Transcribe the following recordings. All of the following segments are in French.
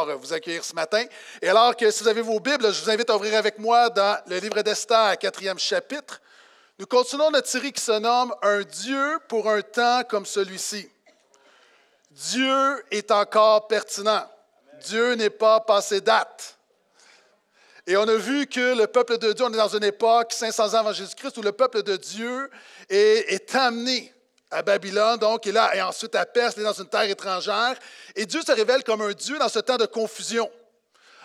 pouvoir vous accueillir ce matin. Et alors que si vous avez vos Bibles, je vous invite à ouvrir avec moi dans le livre d'Esther, quatrième chapitre. Nous continuons notre série qui se nomme Un Dieu pour un temps comme celui-ci. Dieu est encore pertinent. Dieu n'est pas passé date. Et on a vu que le peuple de Dieu, on est dans une époque, 500 ans avant Jésus-Christ, où le peuple de Dieu est, est amené à Babylone, donc, et là, et ensuite à Perse, il est dans une terre étrangère. Et Dieu se révèle comme un Dieu dans ce temps de confusion.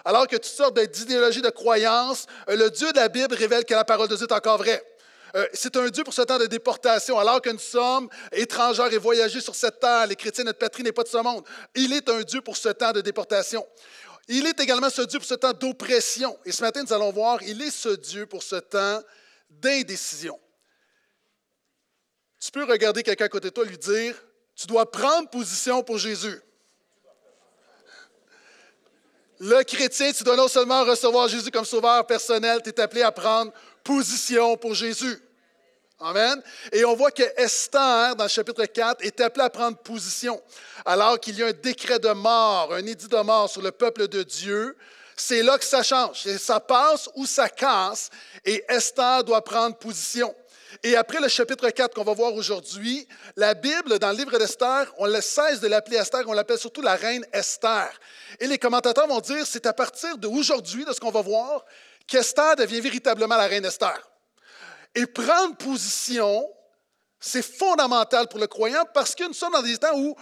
Alors que toutes sortes d'idéologies de croyances, euh, le Dieu de la Bible révèle que la parole de Dieu est encore vraie. Euh, c'est un Dieu pour ce temps de déportation, alors que nous sommes étrangers et voyagés sur cette terre. Les chrétiens, notre patrie n'est pas de ce monde. Il est un Dieu pour ce temps de déportation. Il est également ce Dieu pour ce temps d'oppression. Et ce matin, nous allons voir, il est ce Dieu pour ce temps d'indécision. Tu peux regarder quelqu'un à côté de toi et lui dire, tu dois prendre position pour Jésus. Le chrétien, tu dois non seulement recevoir Jésus comme sauveur personnel, tu es appelé à prendre position pour Jésus. Amen. Et on voit que Esther, dans le chapitre 4, est appelée à prendre position. Alors qu'il y a un décret de mort, un édit de mort sur le peuple de Dieu, c'est là que ça change. Ça passe ou ça casse, et Esther doit prendre position. Et après le chapitre 4 qu'on va voir aujourd'hui, la Bible, dans le livre d'Esther, on ne cesse de l'appeler Esther, on l'appelle surtout la reine Esther. Et les commentateurs vont dire, c'est à partir d'aujourd'hui, de ce qu'on va voir, qu'Esther devient véritablement la reine Esther. Et prendre position, c'est fondamental pour le croyant parce que nous sommes dans des temps où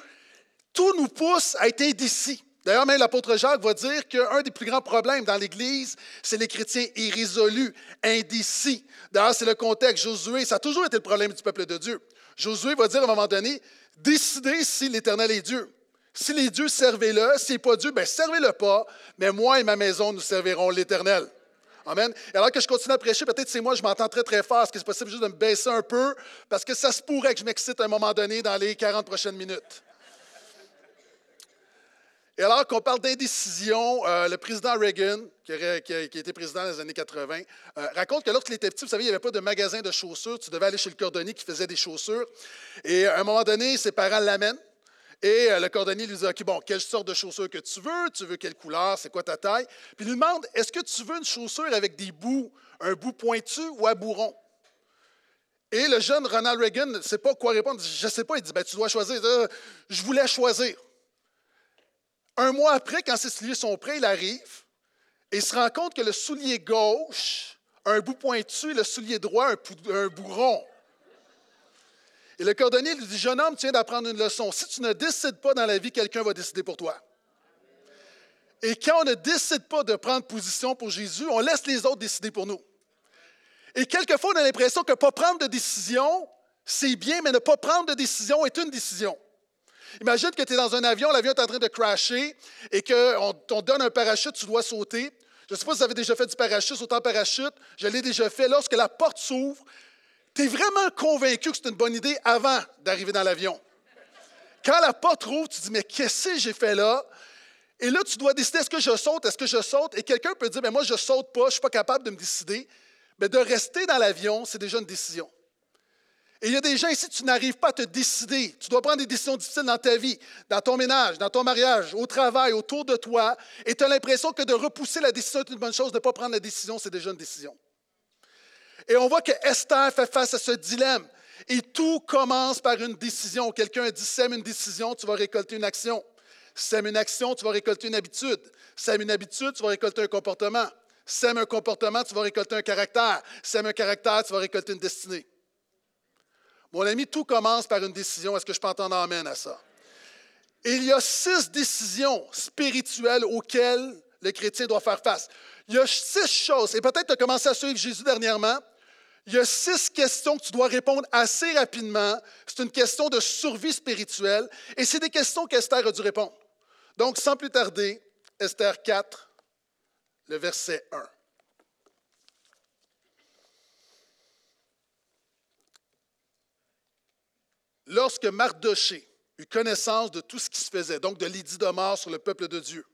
tout nous pousse à être indécis. D'ailleurs, même l'apôtre Jacques va dire qu'un des plus grands problèmes dans l'Église, c'est les chrétiens irrésolus, indécis. D'ailleurs, c'est le contexte. Josué, ça a toujours été le problème du peuple de Dieu. Josué va dire à un moment donné, décidez si l'Éternel est Dieu. Si les dieux, servez-le. S'il n'est pas Dieu, bien, servez-le pas. Mais moi et ma maison, nous servirons l'Éternel. Amen. Et alors que je continue à prêcher, peut-être c'est moi, je m'entends très, très fort. Est-ce que c'est possible juste de me baisser un peu? Parce que ça se pourrait que je m'excite à un moment donné dans les 40 prochaines minutes. Et alors qu'on parle d'indécision, euh, le président Reagan, qui, a, été président dans les années 80, euh, raconte que lorsqu'il était petit, vous savez, il n'y avait pas de magasin de chaussures. Tu devais aller chez le cordonnier qui faisait des chaussures. Et à un moment donné, ses parents l'amènent. Et euh, le cordonnier lui dit OK, bon, quelle sorte de chaussures que tu veux? Tu veux quelle couleur? C'est quoi ta taille? Puis il lui demande Est-ce que tu veux une chaussure avec des bouts, un bout pointu ou à bourron Et le jeune Ronald Reagan ne sait pas quoi répondre. Je ne sais pas. Il dit ben, Tu dois choisir. Je voulais choisir. Un mois après, quand ses souliers sont prêts, il arrive et il se rend compte que le soulier gauche a un bout pointu et le soulier droit a un, bourron. Et le cordonnier lui dit Jeune homme, tu viens d'apprendre une leçon. Si tu ne décides pas dans la vie, quelqu'un va décider pour toi. Et quand on ne décide pas de prendre position pour Jésus, on laisse les autres décider pour nous. Et quelquefois, on a l'impression que pas prendre de décision, c'est bien, mais ne pas prendre de décision est une décision. Imagine que tu es dans un avion, l'avion est en train de crasher et qu'on te donne un parachute, tu dois sauter. Je ne sais pas si vous avez déjà fait du parachute, sauter en parachute. Je l'ai déjà fait. Lorsque la porte s'ouvre, tu es vraiment convaincu que c'est une bonne idée avant d'arriver dans l'avion. Quand la porte rouvre, tu te dis, mais qu'est-ce que j'ai fait là? Et là, tu dois décider, est-ce que je saute, est-ce que je saute? Et quelqu'un peut dire, mais moi, je saute pas, je ne suis pas capable de me décider. Mais de rester dans l'avion, c'est déjà une décision. Et il y a des gens ici, tu n'arrives pas à te décider. Tu dois prendre des décisions difficiles dans ta vie, dans ton ménage, dans ton mariage, au travail, autour de toi, et tu as l'impression que de repousser la décision est une bonne chose, de ne pas prendre la décision, c'est déjà une décision. Et on voit que Esther fait face à ce dilemme. Et tout commence par une décision. Quelqu'un dit sème une décision, tu vas récolter une action. Sème une action, tu vas récolter une habitude. Sème une habitude, tu vas récolter un comportement. Sème un comportement, tu vas récolter un caractère. Sème un caractère, tu vas récolter une destinée. Mon ami, tout commence par une décision. Est-ce que je peux entendre amène à ça? il y a six décisions spirituelles auxquelles le chrétien doit faire face. Il y a six choses, et peut-être tu as commencé à suivre Jésus dernièrement. Il y a six questions que tu dois répondre assez rapidement. C'est une question de survie spirituelle, et c'est des questions qu'Esther a dû répondre. Donc, sans plus tarder, Esther 4, le verset 1. Lorsque Mardoché eut connaissance de tout ce qui se faisait, donc de mort sur le peuple de Dieu,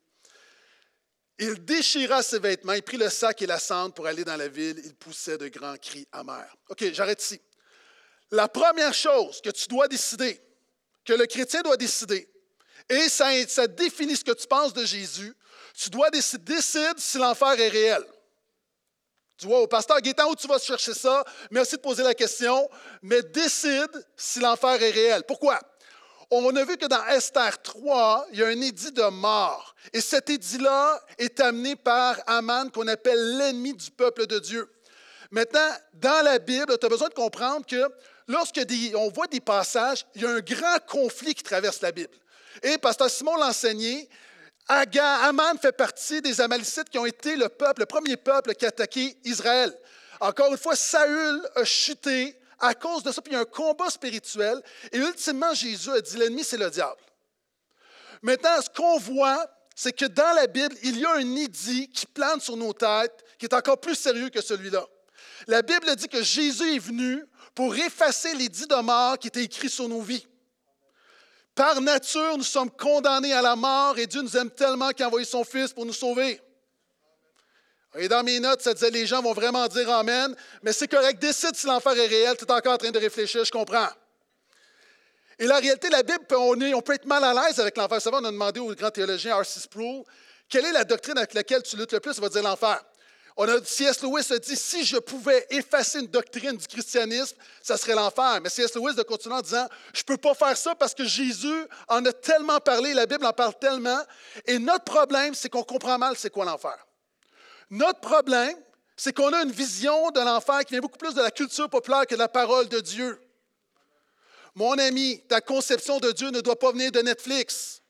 il déchira ses vêtements, il prit le sac et la cendre pour aller dans la ville, il poussait de grands cris amers. OK, j'arrête ici. La première chose que tu dois décider, que le chrétien doit décider, Et ça, ça définit ce que tu penses de Jésus. Tu dois décider si l'enfer est réel. Tu vois, au pasteur Gaétan, où tu vas chercher ça? Merci de poser la question, mais décide si l'enfer est réel. Pourquoi? On a vu que dans Esther 3, il y a un édit de mort. Et cet édit-là est amené par Aman, qu'on appelle l'ennemi du peuple de Dieu. Maintenant, dans la Bible, tu as besoin de comprendre que lorsque on voit des passages, il y a un grand conflit qui traverse la Bible. Et Pasteur Simon l'a enseigné, Aman fait partie des Amalicites qui ont été le peuple, le premier peuple qui a attaqué Israël. Encore une fois, Saül a chuté à cause de ça, puis il y a un combat spirituel. Et ultimement, Jésus a dit l'ennemi, c'est le diable. Maintenant, ce qu'on voit, c'est que dans la Bible, il y a un édit qui plane sur nos têtes, qui est encore plus sérieux que celui-là. La Bible dit que Jésus est venu pour effacer l'édit de mort qui était écrit sur nos vies. Par nature, nous sommes condamnés à la mort et Dieu nous aime tellement qu'il a envoyé son Fils pour nous sauver. Et dans mes notes, ça disait les gens vont vraiment dire Amen, mais c'est correct, décide si l'enfer est réel, tu es encore en train de réfléchir, je comprends. Et la réalité, la Bible, on, on peut être mal à l'aise avec l'enfer. Ça va, on a demandé au grand théologien R.C. Sproul quelle est la doctrine avec laquelle tu luttes le plus? Il va dire l'enfer. On a, C.S. Lewis a dit si je pouvais effacer une doctrine du christianisme, ça serait l'enfer. Mais C.S. Lewis de continuer en disant je ne peux pas faire ça parce que Jésus en a tellement parlé, la Bible en parle tellement. Et notre problème, c'est qu'on comprend mal c'est quoi l'enfer. Notre problème, c'est qu'on a une vision de l'enfer qui vient beaucoup plus de la culture populaire que de la parole de Dieu. Mon ami, ta conception de Dieu ne doit pas venir de Netflix.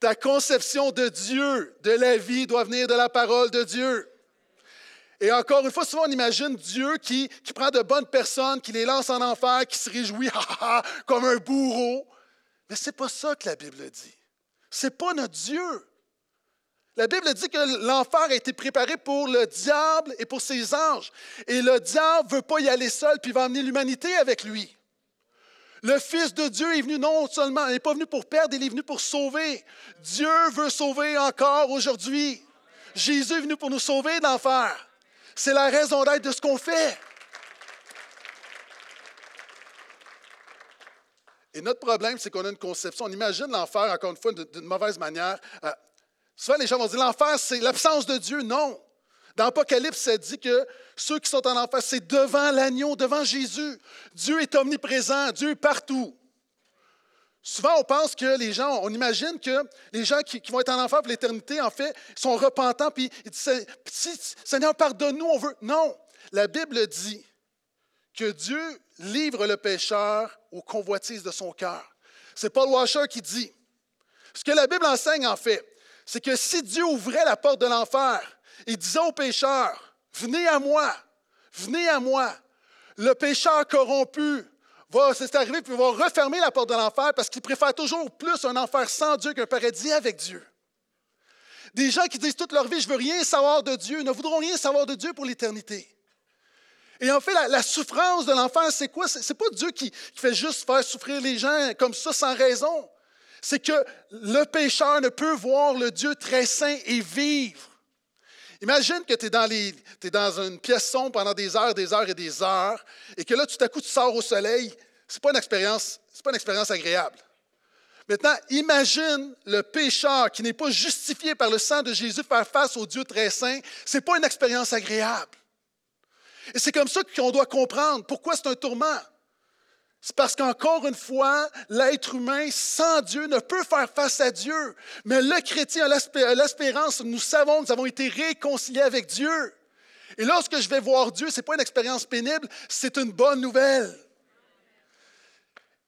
Ta conception de Dieu, de la vie, doit venir de la parole de Dieu. Et encore une fois, souvent on imagine Dieu qui, prend de bonnes personnes, qui les lance en enfer, qui se réjouit comme un bourreau. Mais ce n'est pas ça que la Bible dit. Ce n'est pas notre Dieu. La Bible dit que l'enfer a été préparé pour le diable et pour ses anges. Et le diable ne veut pas y aller seul, puis va emmener l'humanité avec lui. Le Fils de Dieu est venu non seulement, il n'est pas venu pour perdre, il est venu pour sauver. Dieu veut sauver encore aujourd'hui. Jésus est venu pour nous sauver d'enfer. C'est la raison d'être de ce qu'on fait. Et notre problème, c'est qu'on a une conception, on imagine l'enfer, encore une fois, d'une mauvaise manière. Euh, souvent, les gens vont dire l'enfer, c'est l'absence de Dieu. Non. Dans Apocalypse, ça dit que ceux qui sont en enfer, c'est devant l'agneau, devant Jésus. Dieu est omniprésent, Dieu est partout. Souvent, on pense que les gens, on imagine que les gens qui, vont être en enfer pour l'éternité, en fait, sont repentants, puis ils disent Seigneur, pardonne-nous, on veut. Non, la Bible dit que Dieu livre le pécheur aux convoitises de son cœur. C'est Paul Washer qui dit. Ce que la Bible enseigne, en fait, c'est que si Dieu ouvrait la porte de l'enfer, il disait aux pécheurs, venez à moi, venez à moi. Le pécheur corrompu va, c'est arrivé, puis va refermer la porte de l'enfer parce qu'il préfère toujours plus un enfer sans Dieu qu'un paradis avec Dieu. Des gens qui disent toute leur vie, je veux rien savoir de Dieu, ne voudront rien savoir de Dieu pour l'éternité. Et en fait, la, souffrance de l'enfer, c'est quoi? Ce n'est pas Dieu qui, fait juste faire souffrir les gens comme ça sans raison. C'est que le pécheur ne peut voir le Dieu très saint et vivre. Imagine que tu es, dans une pièce sombre pendant des heures, des heures et des heures, et que là, tout à coup, tu sors au soleil. Ce n'est pas une expérience agréable. Maintenant, imagine le pécheur qui n'est pas justifié par le sang de Jésus faire face au Dieu très saint. Ce n'est pas une expérience agréable. Et c'est comme ça qu'on doit comprendre pourquoi c'est un tourment. C'est parce qu'encore une fois, l'être humain sans Dieu ne peut faire face à Dieu. Mais le chrétien a l'espérance, nous savons nous avons été réconciliés avec Dieu. Et lorsque je vais voir Dieu, ce n'est pas une expérience pénible, c'est une bonne nouvelle.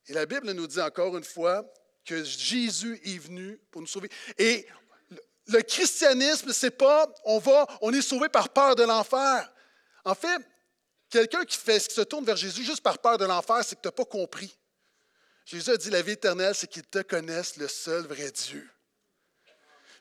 Et la Bible nous dit encore une fois que Jésus est venu pour nous sauver. Et le christianisme, c'est pas on va, on est sauvé par peur de l'enfer. En fait, Quelqu'un qui, se tourne vers Jésus juste par peur de l'enfer, c'est que tu n'as pas compris. Jésus a dit la vie éternelle, c'est qu'ils te connaissent le seul vrai Dieu.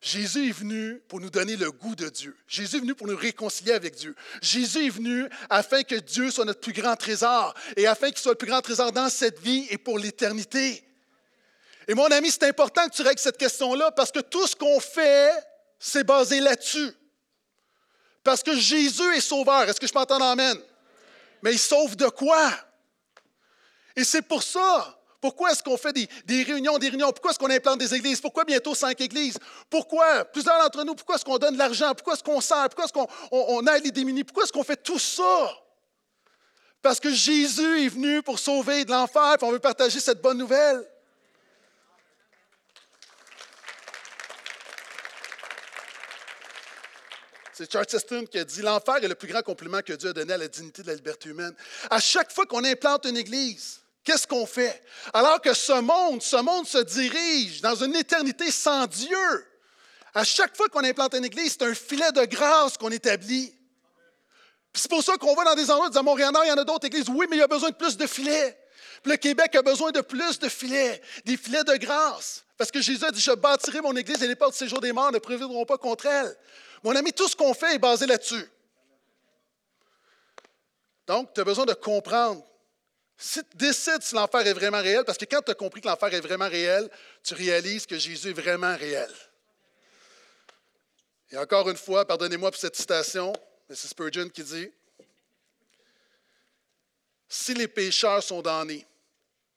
Jésus est venu pour nous donner le goût de Dieu. Jésus est venu pour nous réconcilier avec Dieu. Jésus est venu afin que Dieu soit notre plus grand trésor et afin qu'il soit le plus grand trésor dans cette vie et pour l'éternité. Et mon ami, c'est important que tu règles cette question-là parce que tout ce qu'on fait, c'est basé là-dessus. Parce que Jésus est sauveur. Est-ce que je m'entends Amen? Mais il sauve de quoi? Et c'est pour ça, Pourquoi est-ce qu'on fait des, réunions, des réunions? Pourquoi est-ce qu'on implante des églises? Pourquoi bientôt cinq églises? Pourquoi, plusieurs d'entre nous, pourquoi est-ce qu'on donne de l'argent? Pourquoi est-ce qu'on sert? Pourquoi est-ce qu'on on, aide les démunis? Pourquoi est-ce qu'on fait tout ça? Parce que Jésus est venu pour sauver de l'enfer, et on veut partager cette bonne nouvelle. C'est Charles Cheston qui a dit L'enfer est le plus grand compliment que Dieu a donné à la dignité de la liberté humaine. À chaque fois qu'on implante une église, qu'est-ce qu'on fait? Alors que ce monde, ce monde se dirige dans une éternité sans Dieu. À chaque fois qu'on implante une église, c'est un filet de grâce qu'on établit. C'est pour ça qu'on va dans des endroits, à Montréal, il y en a d'autres églises. Oui, mais il y a besoin de plus de filets. le Québec a besoin de plus de filets, des filets de grâce. Parce que Jésus a dit Je bâtirai mon église et les portes de séjour des morts ne préviendront pas contre elle. Mon ami, tout ce qu'on fait est basé là-dessus. Donc, tu as besoin de comprendre. Si tu décides si l'enfer est vraiment réel, parce que quand tu as compris que l'enfer est vraiment réel, tu réalises que Jésus est vraiment réel. Et encore une fois, pardonnez-moi pour cette citation, mais c'est Spurgeon qui dit Si les pécheurs sont damnés,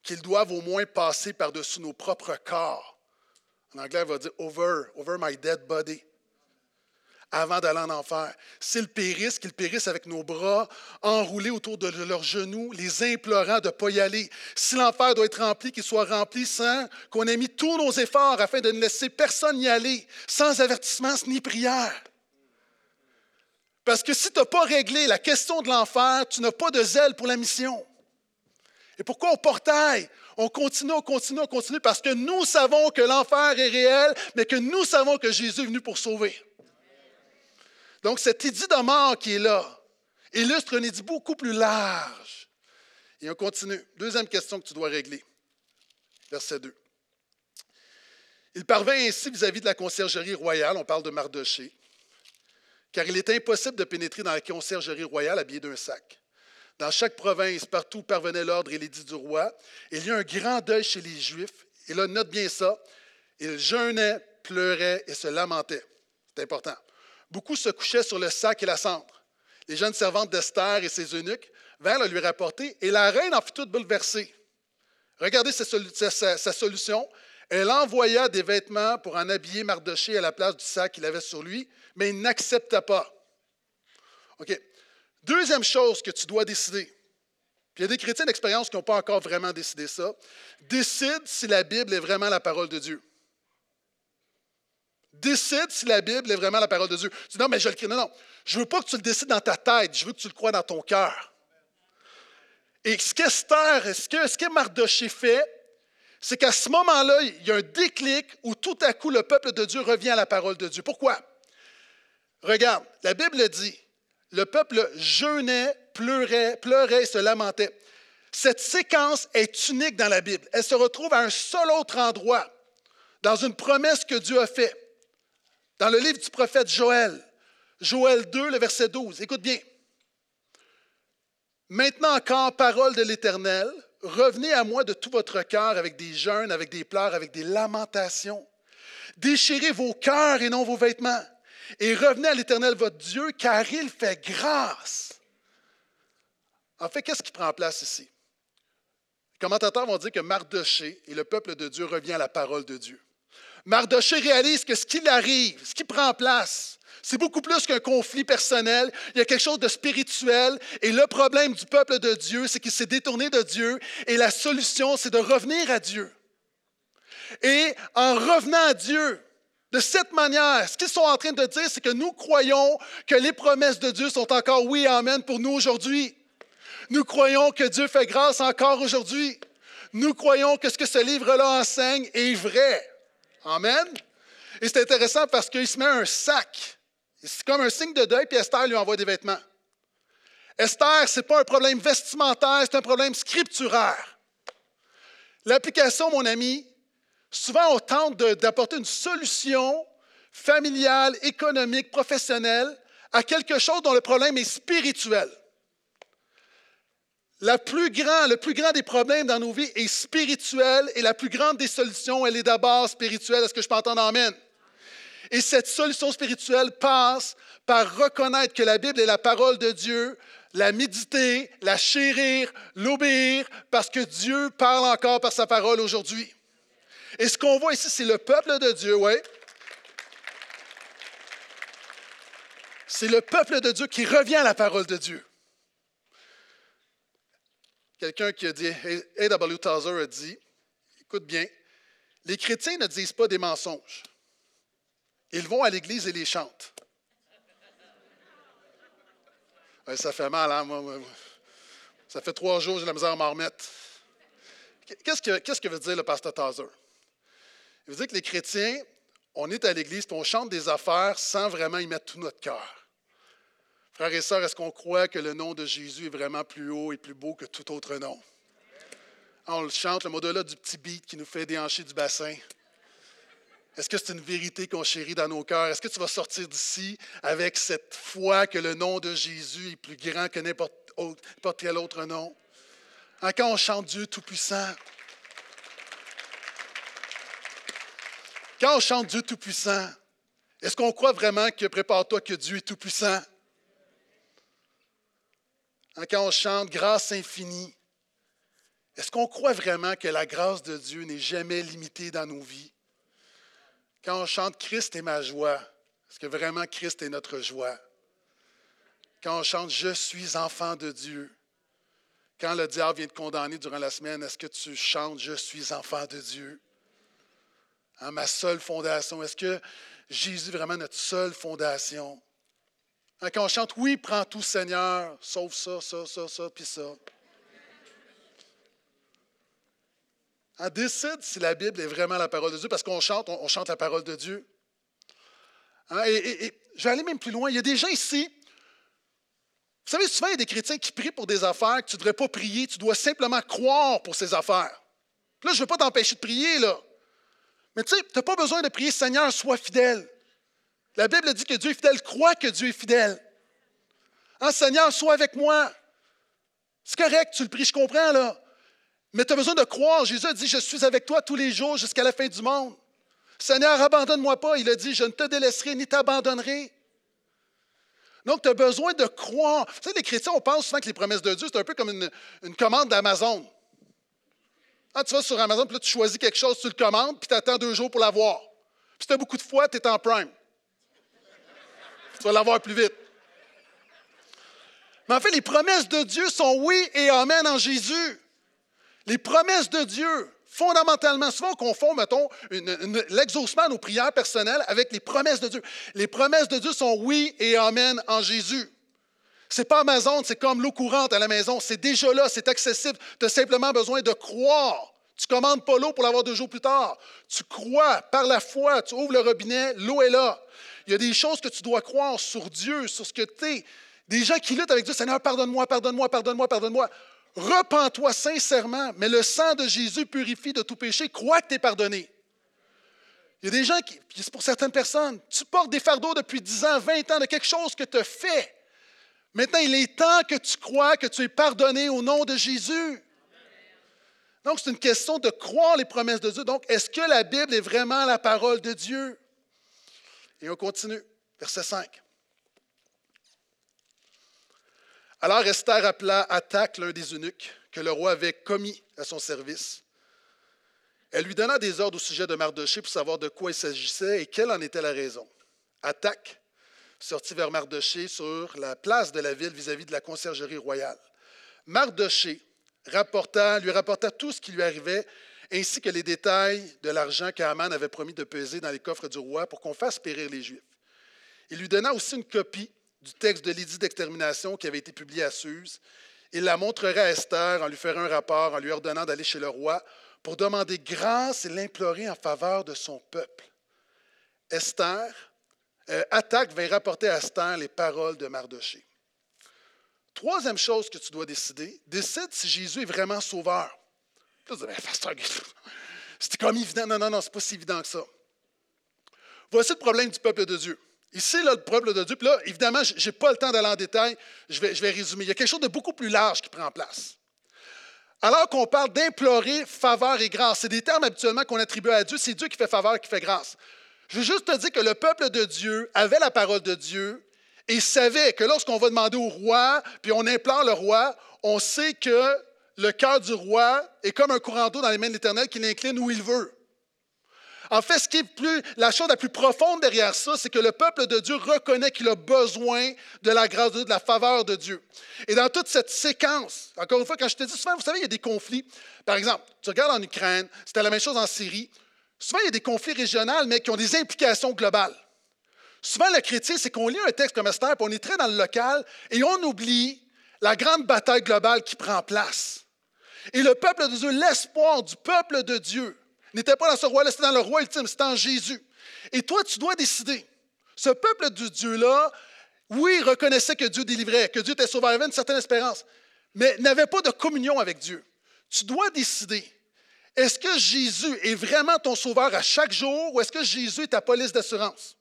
qu'ils doivent au moins passer par-dessus nos propres corps. En anglais, elle va dire over, over my dead body avant d'aller en enfer. S'ils périssent, qu'ils périssent avec nos bras enroulés autour de leurs genoux, les implorant de ne pas y aller. Si l'enfer doit être rempli, qu'il soit rempli sans qu'on ait mis tous nos efforts afin de ne laisser personne y aller, sans avertissement ni prière. Parce que si tu n'as pas réglé la question de l'enfer, tu n'as pas de zèle pour la mission. Et pourquoi on portail? On continue, on continue, on continue, parce que nous savons que l'enfer est réel, mais que nous savons que Jésus est venu pour sauver. Donc, cette idée de qui est là illustre une idée beaucoup plus large. Et on continue. Deuxième question que tu dois régler. Verset 2. Il parvint ainsi vis-à-vis de la conciergerie royale, on parle de Mardoché, car il est impossible de pénétrer dans la conciergerie royale habillé d'un sac. Dans chaque province, partout parvenait l'ordre et l'édit du roi. il y a un grand deuil chez les Juifs. Et là, note bien ça. Ils jeûnaient, pleuraient et se lamentaient. C'est important. Beaucoup se couchaient sur le sac et la cendre. Les jeunes servantes d'Esther et ses eunuques vinrent le lui rapporter, et la reine en fut toute bouleversée. Regardez sa, solution. Elle envoya des vêtements pour en habiller Mardoché à la place du sac qu'il avait sur lui, mais il n'accepta pas. OK. Deuxième chose que tu dois décider. Il y a des chrétiens d'expérience qui n'ont pas encore vraiment décidé ça. Décide si la Bible est vraiment la parole de Dieu. Décide si la Bible est vraiment la parole de Dieu. Tu dis non, mais je le crie. Non, non. Je ne veux pas que tu le décides dans ta tête. Je veux que tu le crois dans ton cœur. Et ce qu'Esther, ce ce que Mardoché fait, c'est qu'à ce moment-là, il y a un déclic où tout à coup le peuple de Dieu revient à la parole de Dieu. Pourquoi? Regarde, la Bible dit, le peuple jeûnait, pleurait, pleurait et se lamentait. Cette séquence est unique dans la Bible. Elle se retrouve à un seul autre endroit, dans une promesse que Dieu a faite. Dans le livre du prophète Joël, Joël 2, le verset 12, écoute bien. Maintenant encore, parole de l'Éternel, revenez à moi de tout votre cœur avec des jeûnes, avec des pleurs, avec des lamentations. Déchirez vos cœurs et non vos vêtements. Et revenez à l'Éternel votre Dieu, car il fait grâce. En fait, qu'est-ce qui prend place ici? Les commentateurs vont dire que Mardoché et le peuple de Dieu revient à la parole de Dieu. Mardoché réalise que ce qui arrive, ce qui prend place, c'est beaucoup plus qu'un conflit personnel. Il y a quelque chose de spirituel. Et le problème du peuple de Dieu, c'est qu'il s'est détourné de Dieu. Et la solution, c'est de revenir à Dieu. Et en revenant à Dieu, de cette manière, ce qu'ils sont en train de dire, c'est que nous croyons que les promesses de Dieu sont encore oui, amen pour nous aujourd'hui. Nous croyons que Dieu fait grâce encore aujourd'hui. Nous croyons que ce que ce livre-là enseigne est vrai. Amen. Et c'est intéressant parce qu'il se met un sac. C'est comme un signe de deuil, puis Esther lui envoie des vêtements. Esther, ce n'est pas un problème vestimentaire, c'est un problème scripturaire. L'application, mon ami, souvent on tente d'apporter une solution familiale, économique, professionnelle à quelque chose dont le problème est spirituel le plus grand des problèmes dans nos vies est spirituel et la plus grande des solutions, elle est d'abord spirituelle. Est-ce que je peux entendre Amen? Et cette solution spirituelle passe par reconnaître que la Bible est la parole de Dieu, la méditer, la chérir, l'obéir, parce que Dieu parle encore par sa parole aujourd'hui. Et ce qu'on voit ici, c'est le peuple de Dieu, oui. C'est le peuple de Dieu qui revient à la parole de Dieu. Quelqu'un qui a dit, A.W. Tozer a dit, écoute bien, les chrétiens ne disent pas des mensonges. Ils vont à l'église et les chantent. ça fait mal, hein? Moi, ça fait trois jours que j'ai la misère à m'en remettre. Qu'est-ce que, qu'est-ce que veut dire le pasteur Tazer? Il veut dire que les chrétiens, on est à l'église et on chante des affaires sans vraiment y mettre tout notre cœur. Frères et sœurs, est-ce qu'on croit que le nom de Jésus est vraiment plus haut et plus beau que tout autre nom? On le chante, le au-delà du petit beat qui nous fait déhancher du bassin. Est-ce que c'est une vérité qu'on chérit dans nos cœurs? Est-ce que tu vas sortir d'ici avec cette foi que le nom de Jésus est plus grand que n'importe quel autre nom? Quand on chante Dieu Tout-Puissant, quand on chante Dieu Tout-Puissant, est-ce qu'on croit vraiment que prépare-toi que Dieu est Tout-Puissant? Hein, quand on chante Grâce infinie, est-ce qu'on croit vraiment que la grâce de Dieu n'est jamais limitée dans nos vies? Quand on chante Christ est ma joie, est-ce que vraiment Christ est notre joie? Quand on chante Je suis enfant de Dieu, quand le diable vient te condamner durant la semaine, est-ce que tu chantes Je suis enfant de Dieu? Hein, ma seule fondation, est-ce que Jésus est vraiment notre seule fondation? Quand on chante Oui, prends tout, Seigneur, sauf ça, ça, ça, ça, puis ça. On décide si la Bible est vraiment la parole de Dieu, parce qu'on chante, on, chante la parole de Dieu. Hein, et, je vais aller même plus loin. Il y a des gens ici, vous savez, souvent, il y a des chrétiens qui prient pour des affaires que tu ne devrais pas prier, tu dois simplement croire pour ces affaires. là, je ne veux pas t'empêcher de prier, là. Mais tu sais, tu n'as pas besoin de prier Seigneur, sois fidèle. La Bible dit que Dieu est fidèle, crois que Dieu est fidèle. Hein, Seigneur, sois avec moi. C'est correct, tu le pries, je comprends, là. Mais tu as besoin de croire. Jésus a dit, je suis avec toi tous les jours jusqu'à la fin du monde. Seigneur, abandonne-moi pas. Il a dit, je ne te délaisserai ni t'abandonnerai. Donc, tu as besoin de croire. Vous savez, les chrétiens, on pense souvent que les promesses de Dieu, c'est un peu comme une, commande d'Amazon. Ah, tu vas sur Amazon, puis là, tu choisis quelque chose, tu le commandes, puis tu attends deux jours pour l'avoir. Puis si tu as beaucoup de foi, tu es en prime. Tu vas l'avoir plus vite. Mais en fait, les promesses de Dieu sont oui et amen en Jésus. Les promesses de Dieu, fondamentalement, souvent on confond, mettons, l'exaucement de nos prières personnelles avec les promesses de Dieu. Les promesses de Dieu sont oui et amen en Jésus. C'est pas Amazon, c'est comme l'eau courante à la maison. C'est déjà là, c'est accessible. Tu as simplement besoin de croire. Tu commandes pas l'eau pour l'avoir deux jours plus tard. Tu crois par la foi, tu ouvres le robinet, l'eau est là. Il y a des choses que tu dois croire sur Dieu, sur ce que tu es. Des gens qui luttent avec Dieu, Seigneur, pardonne-moi, pardonne-moi, pardonne-moi, pardonne-moi. Repends-toi sincèrement, mais le sang de Jésus purifie de tout péché. Crois que tu es pardonné. Il y a des gens qui, c'est pour certaines personnes, tu portes des fardeaux depuis 10 ans, 20 ans de quelque chose que tu as fait. Maintenant, il est temps que tu crois que tu es pardonné au nom de Jésus. Donc, c'est une question de croire les promesses de Dieu. Donc, est-ce que la Bible est vraiment la parole de Dieu? Et on continue. Verset 5. Alors Esther appela Attaque, l'un des eunuques, que le roi avait commis à son service. Elle lui donna des ordres au sujet de Mardoché pour savoir de quoi il s'agissait et quelle en était la raison. Attaque sortit vers Mardoché sur la place de la ville vis-à-vis de la conciergerie royale. Mardoché rapporta, lui rapporta tout ce qui lui arrivait, ainsi que les détails de l'argent qu'Aman avait promis de peser dans les coffres du roi pour qu'on fasse périr les Juifs. Il lui donna aussi une copie du texte de l'édit d'extermination qui avait été publié à Suse. Il la montrerait à Esther en lui faisant un rapport, en lui ordonnant d'aller chez le roi pour demander grâce et l'implorer en faveur de son peuple. Esther, euh, Attaque va rapporter à Esther les paroles de Mardoché. Troisième chose que tu dois décider, décide si Jésus est vraiment sauveur. C'était comme évident. Non, non, non, c'est pas si évident que ça. Voici le problème du peuple de Dieu. Ici, là, le peuple de Dieu, puis là, évidemment, je n'ai pas le temps d'aller en détail, je vais, je vais résumer. Il y a quelque chose de beaucoup plus large qui prend place. Alors qu'on parle d'implorer faveur et grâce, c'est des termes habituellement qu'on attribue à Dieu, c'est Dieu qui fait faveur, qui fait grâce. Je veux juste te dire que le peuple de Dieu avait la parole de Dieu Et savait que lorsqu'on va demander au roi, puis on implore le roi, on sait que le cœur du roi est comme un courant d'eau dans les mains de l'Éternel qui l'incline où il veut. En fait, ce qui est plus, la chose la plus profonde derrière ça, c'est que le peuple de Dieu reconnaît qu'il a besoin de la grâce de Dieu, de la faveur de Dieu. Et dans toute cette séquence, encore une fois, quand je te dis souvent, vous savez, il y a des conflits. Par exemple, tu regardes en Ukraine, c'était la même chose en Syrie. Souvent, il y a des conflits régionaux, mais qui ont des implications globales. Souvent, le chrétien, c'est qu'on lit un texte comme Esther, puis on est très dans le local, et on oublie la grande bataille globale qui prend place. Et le peuple de Dieu, l'espoir du peuple de Dieu, n'était pas dans ce roi-là, c'était dans le roi ultime, c'était en Jésus. Et toi, tu dois décider. Ce peuple de Dieu-là, oui, reconnaissait que Dieu délivrait, que Dieu était sauveur, avait une certaine espérance, mais n'avait pas de communion avec Dieu. Tu dois décider. Est-ce que Jésus est vraiment ton sauveur à chaque jour ou est-ce que Jésus est ta police d'assurance?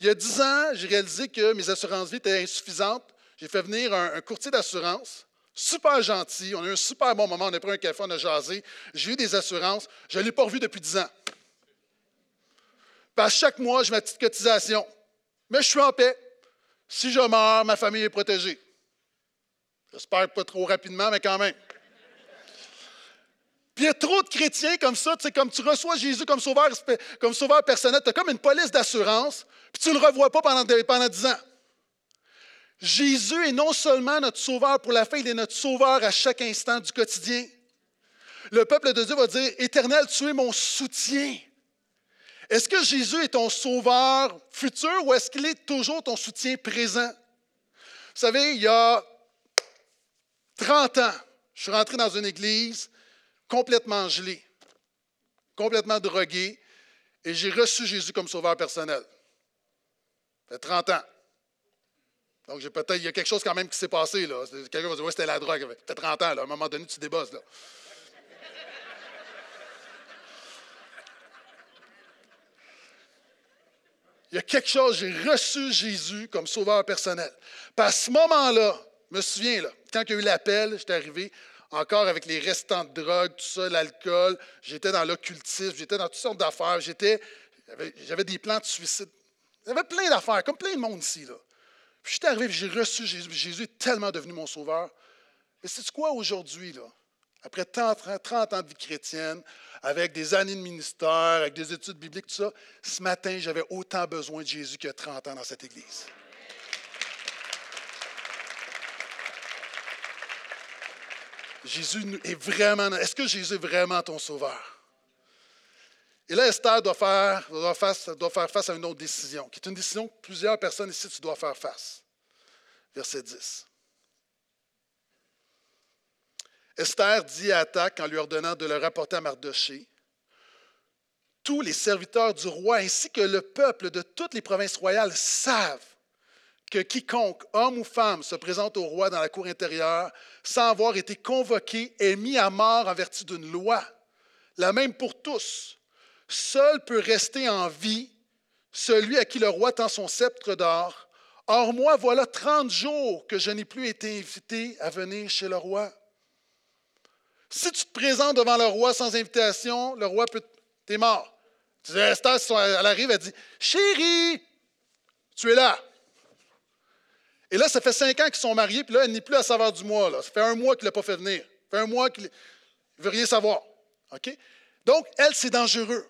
Il y a dix ans, j'ai réalisé que mes assurances vie étaient insuffisantes. J'ai fait venir un, courtier d'assurance, super gentil. On a eu un super bon moment. On a pris un café, on a jasé. J'ai eu des assurances. Je ne l'ai pas revu depuis dix ans. Parce chaque mois, j'ai ma petite cotisation. Mais je suis en paix. Si je meurs, ma famille est protégée. J'espère pas trop rapidement, mais quand même. Puis il y a trop de chrétiens comme ça, tu sais, comme tu reçois Jésus comme sauveur, comme sauveur personnel, tu as comme une police d'assurance, puis tu ne le revois pas pendant, pendant 10 ans. Jésus est non seulement notre sauveur pour la fin, il est notre sauveur à chaque instant du quotidien. Le peuple de Dieu va dire, Éternel, tu es mon soutien. Est-ce que Jésus est ton sauveur futur ou est-ce qu'il est toujours ton soutien présent? Vous savez, il y a 30 ans, je suis rentré dans une église complètement gelé, complètement drogué, et j'ai reçu Jésus comme sauveur personnel. Ça fait 30 ans. Donc, j'ai peut-être, il y a quelque chose quand même qui s'est passé. Là. Quelqu'un va dire, ouais, c'était la drogue. Ça fait 30 ans. À un moment donné, tu débosses. Là. Il y a quelque chose, j'ai reçu Jésus comme sauveur personnel. Puis à ce moment-là, je me souviens, là, quand il y a eu l'appel, j'étais arrivé, encore avec les restants de drogue, tout ça, l'alcool. J'étais dans l'occultisme, j'étais dans toutes sortes d'affaires. J'avais des plans de suicide. J'avais plein d'affaires, comme plein de monde ici. Là. Puis j'étais arrivé, j'ai reçu Jésus. Jésus est tellement devenu mon sauveur. Mais c'est quoi aujourd'hui? Après 30, 30 ans de vie chrétienne, avec des années de ministère, avec des études bibliques, tout ça, ce matin, j'avais autant besoin de Jésus que 30 ans dans cette église. Jésus est vraiment. Est-ce que Jésus est vraiment ton sauveur? Et là, Esther doit faire, faire, face à une autre décision, qui est une décision que plusieurs personnes ici, tu dois faire face. Verset 10. Esther dit à Attaque en lui ordonnant de le rapporter à Mardoché Tous les serviteurs du roi ainsi que le peuple de toutes les provinces royales savent que quiconque, homme ou femme, se présente au roi dans la cour intérieure sans avoir été convoqué est mis à mort en vertu d'une loi, la même pour tous. Seul peut rester en vie celui à qui le roi tend son sceptre d'or. Or, moi, voilà trente jours que je n'ai plus été invité à venir chez le roi. Si tu te présentes devant le roi sans invitation, le roi peut. T'es mort. Esther, elle arrive, elle dit Chérie, tu es là. Et là, ça fait cinq ans qu'ils sont mariés, puis là, elle n'est plus à savoir du mois. Ça fait un mois qu'il ne l'a pas fait venir. Ça fait un mois qu'il ne veut rien savoir. Donc, elle, c'est dangereux.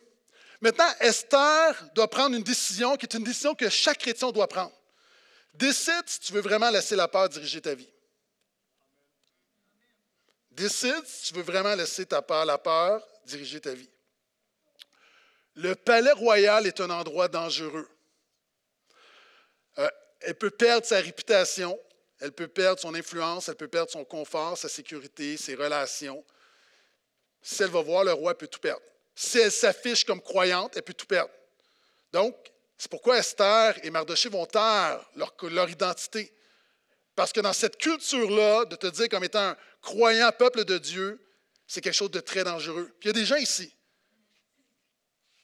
Maintenant, Esther doit prendre une décision qui est une décision que chaque chrétien doit prendre. Décide si tu veux vraiment laisser la peur diriger ta vie. Décide si tu veux vraiment laisser ta peur, la peur diriger ta vie. Le palais royal est un endroit dangereux. Euh, elle peut perdre sa réputation, elle peut perdre son influence, elle peut perdre son confort, sa sécurité, ses relations. Si elle va voir le roi, elle peut tout perdre. Si elle s'affiche comme croyante, elle peut tout perdre. Donc, c'est pourquoi Esther et Mardoché vont taire leur, leur identité. Parce que dans cette culture-là, de te dire comme étant un croyant peuple de Dieu, c'est quelque chose de très dangereux. Puis il y a des gens ici.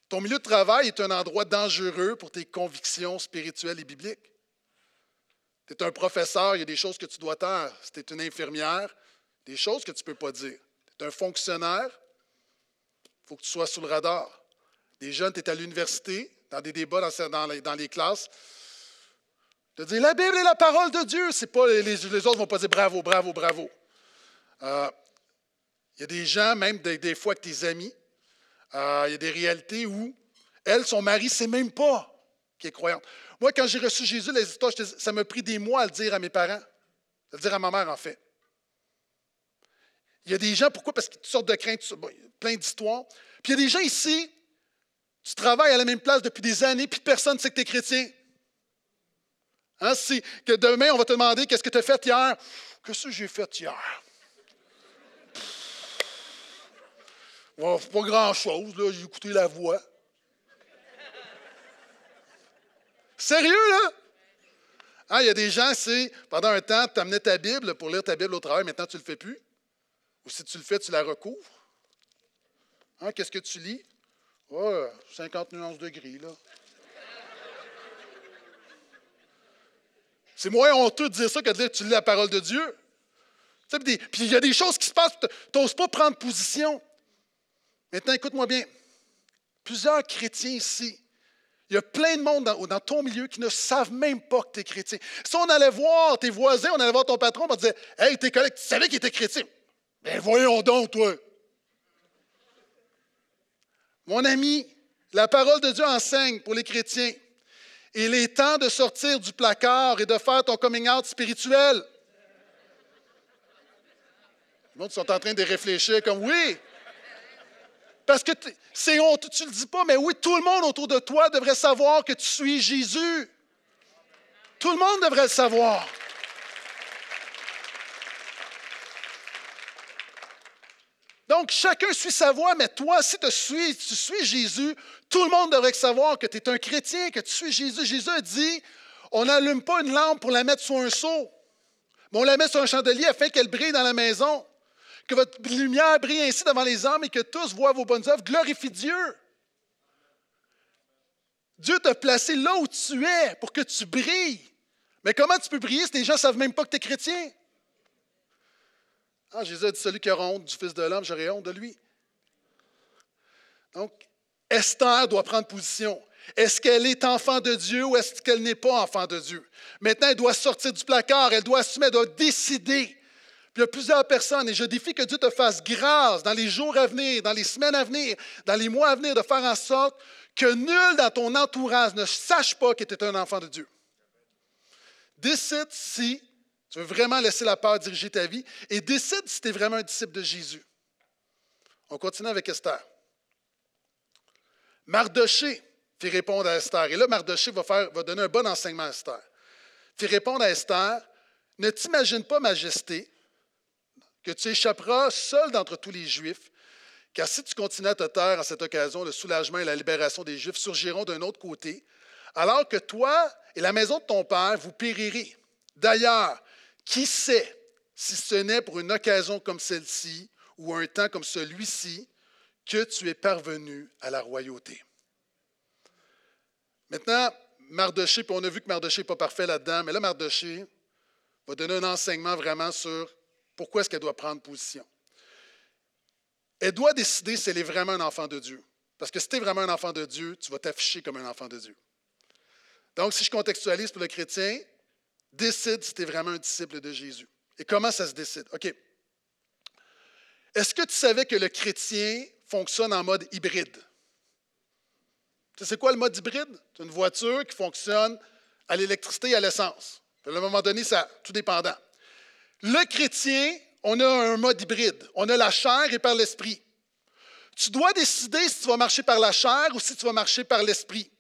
Ton milieu de travail est un endroit dangereux pour tes convictions spirituelles et bibliques. Tu es un professeur, il y a des choses que tu dois taire. Si tu es une infirmière, des choses que tu ne peux pas dire. Tu es un fonctionnaire, il faut que tu sois sous le radar. Des jeunes, tu es à l'université, dans des débats dans, les, classes. De dire la Bible est la parole de Dieu. C'est pas les, autres vont pas dire bravo, bravo, bravo. Euh, il y a des gens, même des, fois avec tes amis, euh, il y a des réalités où elle, son mari, ne sait même pas qu'il est croyante. Moi, quand j'ai reçu Jésus, les histoires, ça m'a pris des mois à le dire à mes parents, à le dire à ma mère, en fait. Il y a des gens, pourquoi? Parce qu'ils sortent de crainte, plein d'histoires. Puis il y a des gens ici, tu travailles à la même place depuis des années, puis personne ne sait que tu es chrétien. Hein, si, que demain, on va te demander qu'est-ce que tu as fait hier. Qu'est-ce que j'ai fait hier? pas grand-chose, j'ai écouté la voix. Sérieux, là? Hein, il y a des gens, c'est pendant un temps, tu amenais ta Bible pour lire ta Bible au travail, maintenant tu ne le fais plus. Ou si tu le fais, tu la recouvres. Hein, Qu'est-ce que tu lis? Oh, 50 nuances de gris, là. C'est moins honteux de dire ça que de dire tu lis la parole de Dieu. Puis il y a des choses qui se passent, tu n'oses pas prendre position. Maintenant, écoute-moi bien. Plusieurs chrétiens ici, il y a plein de monde dans, ton milieu qui ne savent même pas que tu es chrétien. Si on allait voir tes voisins, on allait voir ton patron, on disait Hey, tes collègues, tu savais qu'il était chrétien. Ben voyons donc, toi. Mon ami, la parole de Dieu enseigne pour les chrétiens. Il est temps de sortir du placard et de faire ton coming out spirituel. Les gens sont en train de réfléchir comme oui. Parce que c'est honte, tu ne le dis pas, mais oui, tout le monde autour de toi devrait savoir que tu suis Jésus. Tout le monde devrait le savoir. Donc, chacun suit sa voie, mais toi, si tu suis, tu suis Jésus, tout le monde devrait savoir que tu es un chrétien, que tu suis Jésus. Jésus a dit, on n'allume pas une lampe pour la mettre sur un seau, mais on la met sur un chandelier afin qu'elle brille dans la maison. Que votre lumière brille ainsi devant les hommes et que tous voient vos bonnes œuvres. Glorifie Dieu. Dieu t'a placé là où tu es pour que tu brilles. Mais comment tu peux briller si les gens ne savent même pas que tu es chrétien? Ah, Jésus a dit Celui qui a honte du Fils de l'homme, j'aurai honte de lui. Donc, Esther doit prendre position. Est-ce qu'elle est enfant de Dieu ou est-ce qu'elle n'est pas enfant de Dieu? Maintenant, elle doit sortir du placard, elle doit assumer, elle doit décider. Puis il y a plusieurs personnes, et je défie que Dieu te fasse grâce dans les jours à venir, dans les semaines à venir, dans les mois à venir, de faire en sorte que nul dans ton entourage ne sache pas que tu es un enfant de Dieu. Décide si tu veux vraiment laisser la peur diriger ta vie et décide si tu es vraiment un disciple de Jésus. On continue avec Esther. Mardoché fait répondre à Esther. Et là, Mardoché va, faire, va donner un bon enseignement à Esther. Fait répondre à Esther Ne t'imagine pas, Majesté, que tu échapperas seul d'entre tous les Juifs, car si tu continues à te taire en cette occasion, le soulagement et la libération des Juifs surgiront d'un autre côté, alors que toi et la maison de ton père, vous périrez. D'ailleurs, qui sait si ce n'est pour une occasion comme celle-ci ou un temps comme celui-ci que tu es parvenu à la royauté. Maintenant, Mardoché, puis on a vu que Mardoché n'est pas parfait là-dedans, mais là, Mardoché va donner un enseignement vraiment sur pourquoi est-ce qu'elle doit prendre position? Elle doit décider si elle est vraiment un enfant de Dieu. Parce que si tu es vraiment un enfant de Dieu, tu vas t'afficher comme un enfant de Dieu. Donc, si je contextualise pour le chrétien, décide si tu es vraiment un disciple de Jésus. Et comment ça se décide? OK. Est-ce que tu savais que le chrétien fonctionne en mode hybride? Tu sais, c'est quoi le mode hybride? C'est une voiture qui fonctionne à l'électricité et à l'essence. À un moment donné, ça tout dépendant. Le chrétien, on a un mode hybride. On a la chair et par l'esprit. Tu dois décider si tu vas marcher par la chair ou si tu vas marcher par l'esprit.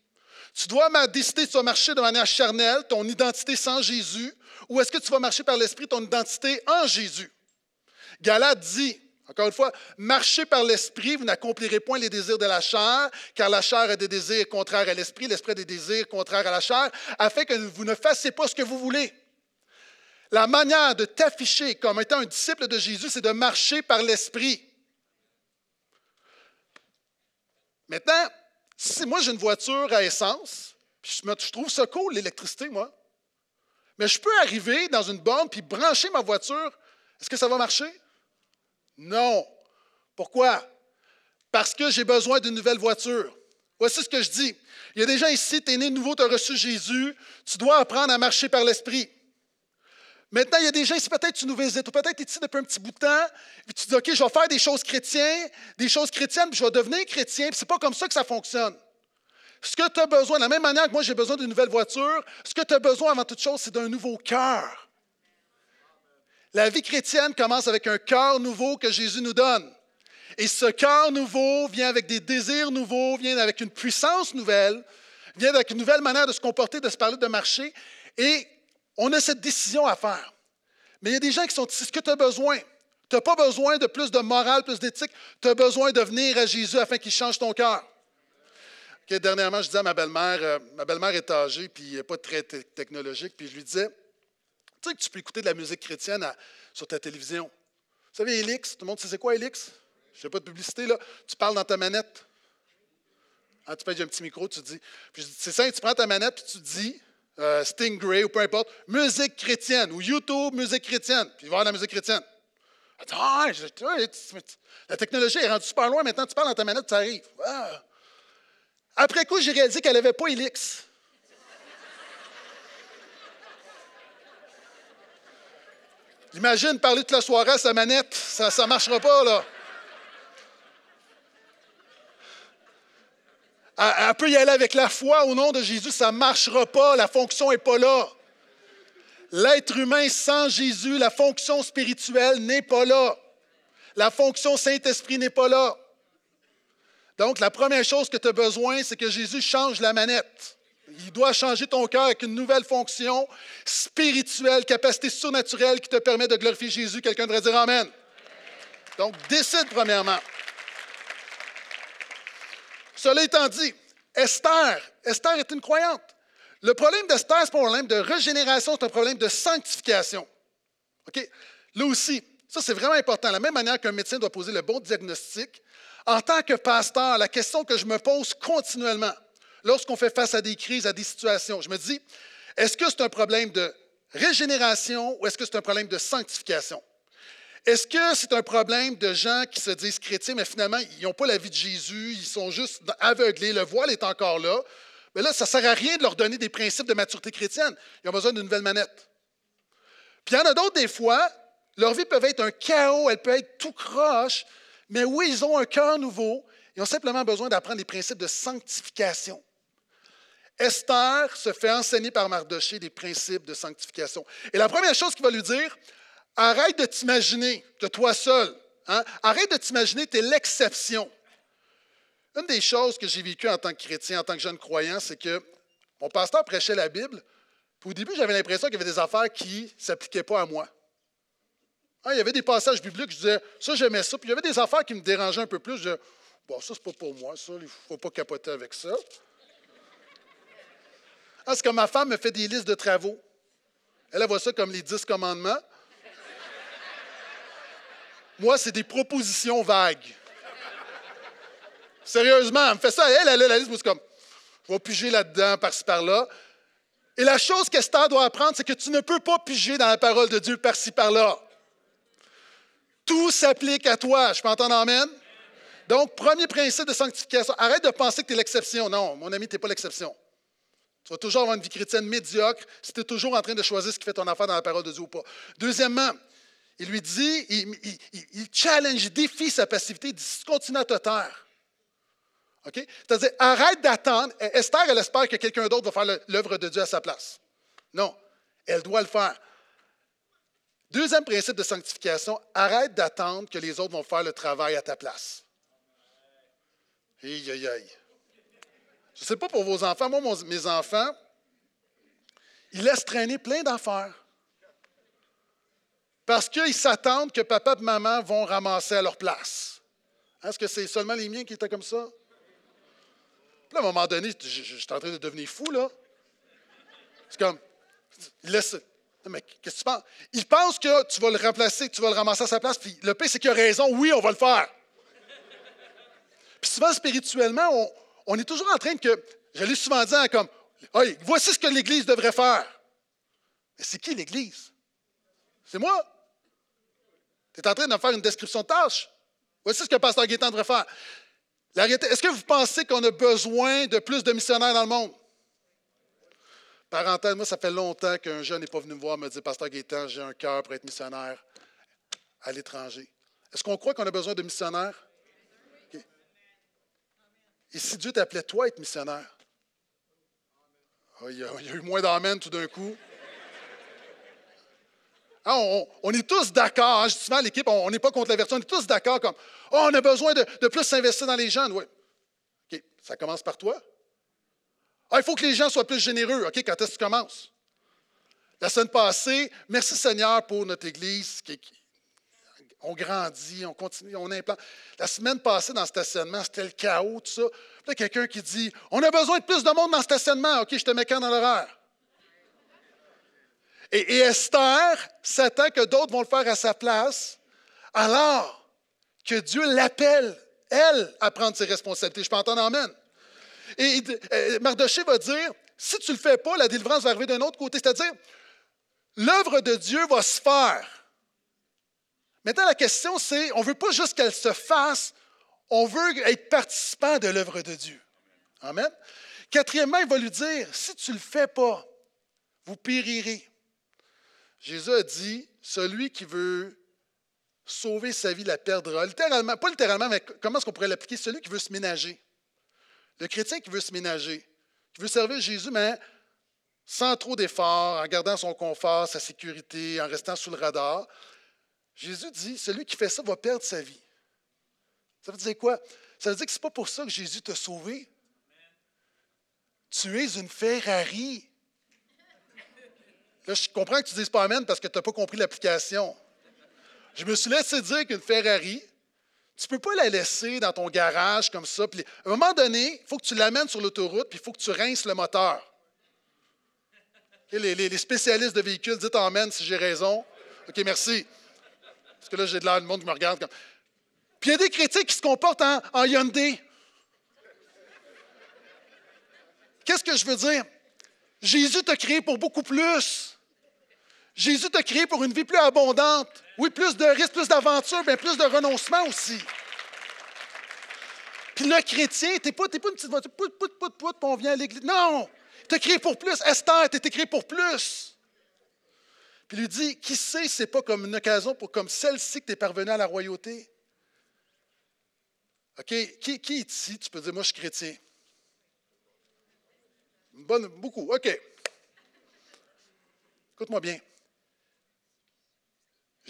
Tu dois décider si tu vas marcher de manière charnelle, ton identité sans Jésus, ou est-ce que tu vas marcher par l'esprit, ton identité en Jésus. Galate dit, encore une fois, marchez par l'esprit, vous n'accomplirez point les désirs de la chair, car la chair a des désirs contraires à l'esprit, l'esprit a des désirs contraires à la chair, afin que vous ne fassiez pas ce que vous voulez. La manière de t'afficher comme étant un disciple de Jésus, c'est de marcher par l'esprit. Maintenant, si moi j'ai une voiture à essence, puis je, trouve ça cool, l'électricité, moi, mais je peux arriver dans une borne puis brancher ma voiture, est-ce que ça va marcher? Non. Pourquoi? Parce que j'ai besoin d'une nouvelle voiture. Voici ce que je dis. Il y a des gens ici, tu es né nouveau, tu as reçu Jésus, tu dois apprendre à marcher par l'Esprit. Maintenant, il y a des gens ici, peut-être tu nous visites, ou peut-être tu es ici depuis un petit bout de temps, puis tu dis, OK, je vais faire des choses chrétiennes, des choses chrétiennes, puis je vais devenir chrétien, puis c'est pas comme ça que ça fonctionne. Ce que tu as besoin, de la même manière que moi j'ai besoin d'une nouvelle voiture, ce que tu as besoin avant toute chose, c'est d'un nouveau cœur. La vie chrétienne commence avec un cœur nouveau que Jésus nous donne. Et ce cœur nouveau vient avec des désirs nouveaux, vient avec une puissance nouvelle, vient avec une nouvelle manière de se comporter, de se parler, de marcher. On a cette décision à faire. Mais il y a des gens qui sont ici. Ce que tu as besoin, tu n'as pas besoin de plus de morale, plus d'éthique. Tu as besoin de venir à Jésus afin qu'il change ton cœur. dernièrement, je disais à ma belle-mère, euh, ma belle-mère est âgée, puis n'est pas très technologique, puis je lui disais, tu sais que tu peux écouter de la musique chrétienne sur ta télévision. Vous savez, Elix, tout le monde sait c'est quoi Elix? Je ne fais pas de publicité, là. Tu parles dans ta manette. Ah, tu payes un petit micro, tu dis. c'est ça, tu prends ta manette, puis tu dis, euh, Stingray ou peu importe, musique chrétienne, ou YouTube, musique chrétienne, puis il la musique chrétienne. Attends, la technologie est rendue super loin, maintenant tu parles dans ta manette, ça arrive. Ah. Après coup, j'ai réalisé qu'elle n'avait pas Elix. Imagine parler toute la soirée à sa manette, ça ne marchera pas, là. Elle peut y aller avec la foi au nom de Jésus, ça ne marchera pas, la fonction n'est pas là. L'être humain sans Jésus, la fonction spirituelle n'est pas là. La fonction Saint-Esprit n'est pas là. Donc, la première chose que tu as besoin, c'est que Jésus change la manette. Il doit changer ton cœur avec une nouvelle fonction spirituelle, capacité surnaturelle qui te permet de glorifier Jésus. Quelqu'un devrait dire Amen. Donc, décide premièrement. Cela étant dit, Esther, Esther est une croyante. Le problème d'Esther, ce n'est pas un problème de régénération, c'est un problème de sanctification. OK? Là aussi, ça c'est vraiment important. De la même manière qu'un médecin doit poser le bon diagnostic, en tant que pasteur, la question que je me pose continuellement, lorsqu'on fait face à des crises, à des situations, je me dis, est-ce que c'est un problème de régénération ou est-ce que c'est un problème de sanctification? Est-ce que c'est un problème de gens qui se disent chrétiens, mais finalement, ils n'ont pas la vie de Jésus, ils sont juste aveuglés, le voile est encore là? Mais là, ça ne sert à rien de leur donner des principes de maturité chrétienne. Ils ont besoin d'une nouvelle manette. Puis il y en a d'autres, des fois, leur vie peut être un chaos, elle peut être tout croche, mais oui, ils ont un cœur nouveau. Ils ont simplement besoin d'apprendre des principes de sanctification. Esther se fait enseigner par Mardoché des principes de sanctification. Et la première chose qu'il va lui dire, Arrête de t'imaginer de toi seul. Hein? Arrête de t'imaginer, tu es l'exception. Une des choses que j'ai vécues en tant que chrétien, en tant que jeune croyant, c'est que mon pasteur prêchait la Bible. Puis au début, j'avais l'impression qu'il y avait des affaires qui ne s'appliquaient pas à moi. Hein, il y avait des passages bibliques, je disais, ça, j'aimais ça. Puis il y avait des affaires qui me dérangeaient un peu plus. Je disais, bon, ça, c'est pas pour moi, ça, il ne faut pas capoter avec ça. Ah, c'est comme ma femme me fait des listes de travaux. Elle, elle voit ça comme les dix commandements. Moi, c'est des propositions vagues. Sérieusement, elle me fait ça. Elle, elle a la liste, c'est comme, je vais piger là-dedans, par-ci, par-là. Et la chose qu'Esther doit apprendre, c'est que tu ne peux pas piger dans la parole de Dieu par-ci, par-là. Tout s'applique à toi. Je peux entendre Amen? Donc, premier principe de sanctification, arrête de penser que tu es l'exception. Non, mon ami, tu n'es pas l'exception. Tu vas toujours avoir une vie chrétienne médiocre si tu es toujours en train de choisir ce qui fait ton affaire dans la parole de Dieu ou pas. Deuxièmement, il lui dit, il, challenge, il défie sa passivité, il dit continues à te taire. C'est-à-dire, arrête d'attendre. Esther, elle espère que quelqu'un d'autre va faire l'œuvre de Dieu à sa place. Non, elle doit le faire. Deuxième principe de sanctification, arrête d'attendre que les autres vont faire le travail à ta place. Aïe, aïe, aïe. Je ne sais pas pour vos enfants, moi, mes enfants, ils laissent traîner plein d'affaires. Parce qu'ils s'attendent que papa et maman vont ramasser à leur place. Est-ce que c'est seulement les miens qui étaient comme ça? Puis à un moment donné, je, suis en train de devenir fou, là. C'est comme, laisse. Mais qu'est-ce que tu penses? Il pense que tu vas le remplacer, que tu vas le ramasser à sa place, puis le pire, c'est qu'il a raison. Oui, on va le faire. Puis souvent, spirituellement, on, est toujours en train que. Je l'ai souvent dit, hein, comme, voici ce que l'Église devrait faire. Mais c'est qui l'Église? C'est moi. Tu es en train de faire une description de tâche. Voici ce que pasteur Gaétan devrait faire. Est-ce que vous pensez qu'on a besoin de plus de missionnaires dans le monde? Parenthèse, moi, ça fait longtemps qu'un jeune n'est pas venu me voir me dire Pasteur Gaétan, j'ai un cœur pour être missionnaire à l'étranger. Est-ce qu'on croit qu'on a besoin de missionnaires? Et si Dieu t'appelait toi à être missionnaire? Oh, il, y a, eu moins d'amens tout d'un coup. Ah, on, est tous d'accord, hein, justement, l'équipe, on n'est pas contre la vertu, on est tous d'accord comme oh, on a besoin de, plus s'investir dans les jeunes. Oui. OK, ça commence par toi. Ah, il faut que les gens soient plus généreux. OK, quand est-ce que tu commences? La semaine passée, merci Seigneur pour notre Église. on grandit, on continue, on implante. La semaine passée, dans le stationnement, c'était le chaos, tout ça. Là, quelqu'un qui dit On a besoin de plus de monde dans le stationnement. OK, je te mets quand dans l'horaire? Et, Esther s'attend que d'autres vont le faire à sa place, alors que Dieu l'appelle, elle, à prendre ses responsabilités. Je peux entendre Amen. Et Mardoché va dire, si tu ne le fais pas, la délivrance va arriver d'un autre côté. C'est-à-dire, l'œuvre de Dieu va se faire. Maintenant, la question, c'est, on ne veut pas juste qu'elle se fasse, on veut être participant de l'œuvre de Dieu. Amen. Quatrièmement, il va lui dire, si tu ne le fais pas, vous périrez. Jésus a dit, celui qui veut sauver sa vie la perdra. Littéralement, pas littéralement, mais comment est-ce qu'on pourrait l'appliquer? Celui qui veut se ménager. Le chrétien qui veut se ménager, qui veut servir Jésus, mais sans trop d'efforts, en gardant son confort, sa sécurité, en restant sous le radar. Jésus dit, celui qui fait ça va perdre sa vie. Ça veut dire quoi? Ça veut dire que ce n'est pas pour ça que Jésus t'a sauvé. Tu es une Ferrari. Là, je comprends que tu dises pas Amen parce que tu n'as pas compris l'application. Je me suis laissé dire qu'une Ferrari, tu ne peux pas la laisser dans ton garage comme ça. Puis, à un moment donné, il faut que tu l'amènes sur l'autoroute, puis il faut que tu rinces le moteur. les, spécialistes de véhicules, dites Amen si j'ai raison. OK, merci. Parce que là, j'ai de l'air de monde qui me regarde comme. Puis il y a des critiques qui se comportent en, en Hyundai. Qu'est-ce que je veux dire? Jésus t'a créé pour beaucoup plus. Jésus t'a créé pour une vie plus abondante. Oui, plus de risques, plus d'aventures, mais plus de renoncement aussi. Puis le chrétien, tu n'es pas, pas, une petite voiture, pout, pout, pout, pout, puis on vient à l'église. Non! Tu créé pour plus. Esther, été créé pour plus. Puis lui dit, qui sait, c'est pas comme une occasion pour comme celle-ci que tu es parvenu à la royauté? OK? Qui, qui est ici? Tu peux dire, moi, je suis chrétien. Bonne, beaucoup. OK. Écoute-moi bien.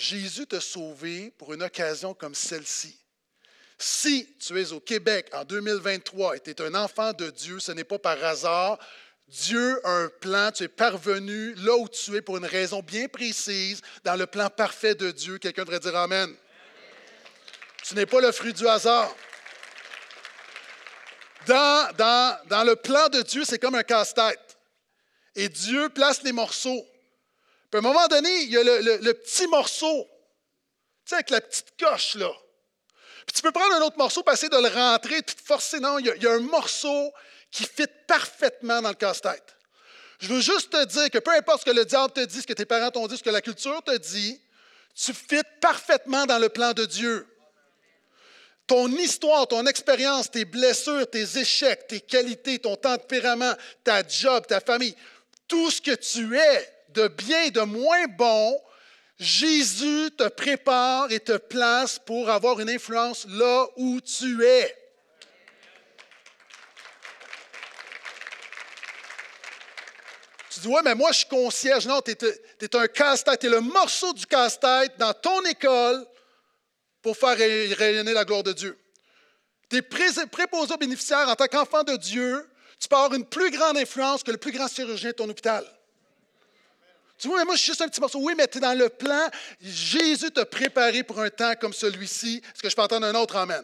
Jésus t'a sauvé pour une occasion comme celle-ci. Si tu es au Québec en 2023 et tu es un enfant de Dieu, ce n'est pas par hasard. Dieu a un plan, tu es parvenu là où tu es pour une raison bien précise, dans le plan parfait de Dieu. Quelqu'un devrait dire Amen. Amen. Tu n'es pas le fruit du hasard. Dans, dans, le plan de Dieu, c'est comme un casse-tête. Et Dieu place les morceaux. Puis à un moment donné, il y a le, petit morceau, tu sais, avec la petite coche, là. Puis tu peux prendre un autre morceau, passer de le rentrer, puis te forcer. Non, il y, a, il y a un morceau qui fit parfaitement dans le casse-tête. Je veux juste te dire que peu importe ce que le diable te dit, ce que tes parents t'ont dit, ce que la culture te dit, tu fites parfaitement dans le plan de Dieu ton histoire, ton expérience, tes blessures, tes échecs, tes qualités, ton tempérament, ta job, ta famille, tout ce que tu es de bien et de moins bon, Jésus te prépare et te place pour avoir une influence là où tu es. Tu dis, ouais, mais moi, je suis concierge. Non, tu es, un casse-tête. Tu es le morceau du casse-tête dans ton école pour faire rayonner la gloire de Dieu. Tu es préposé aux bénéficiaires en tant qu'enfant de Dieu, tu peux avoir une plus grande influence que le plus grand chirurgien de ton hôpital. Tu vois, moi, je suis juste un petit morceau. Oui, mais tu es dans le plan. Jésus t'a préparé pour un temps comme celui-ci. Est-ce que je peux entendre un autre Amen?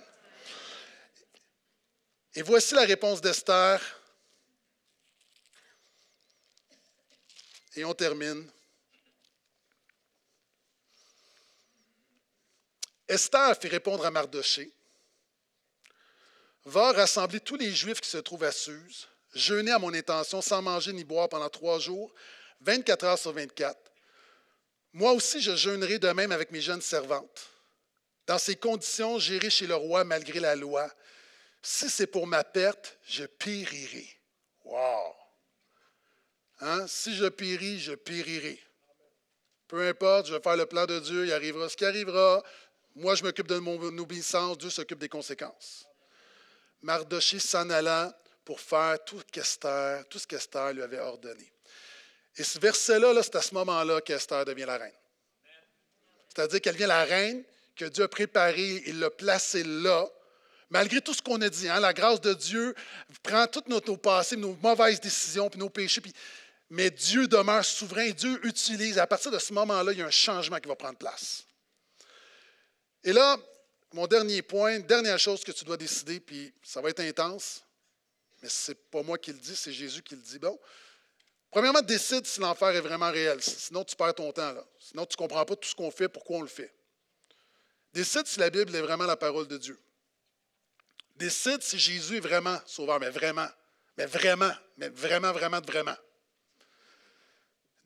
Et voici la réponse d'Esther. Et on termine. Esther fit répondre à Mardoché Va rassembler tous les Juifs qui se trouvent à Suse, jeûner à mon intention sans manger ni boire pendant trois jours, 24 heures sur 24. Moi aussi, je jeûnerai de même avec mes jeunes servantes. Dans ces conditions, j'irai chez le roi malgré la loi. si c'est pour ma perte, je périrai. Wow! Hein? Si je péris, je périrai. Peu importe, je vais faire le plan de Dieu, il arrivera ce qui arrivera. Moi, je m'occupe de mon obéissance, Dieu s'occupe des conséquences. Mardoché s'en alla pour faire tout, qu'Esther, tout ce qu'Esther lui avait ordonné. Et ce verset-là, -là, c'est à ce moment-là qu'Esther devient la reine. C'est-à-dire qu'elle devient la reine que Dieu a préparée, il l'a placée là, malgré tout ce qu'on a dit. Hein, la grâce de Dieu prend toutes nos, nos passés, nos mauvaises décisions, puis nos péchés, mais Dieu demeure souverain, Dieu utilise. À partir de ce moment-là, il y a un changement qui va prendre place. Et là, mon dernier point, dernière chose que tu dois décider, puis ça va être intense, mais ce n'est pas moi qui le dis, c'est Jésus qui le dit. Bon, premièrement, décide si l'enfer est vraiment réel, sinon tu perds ton temps. Sinon, tu ne comprends pas tout ce qu'on fait, pourquoi on le fait. Décide si la Bible est vraiment la parole de Dieu. Décide si Jésus est vraiment sauveur, mais vraiment, mais vraiment, mais vraiment, vraiment, vraiment.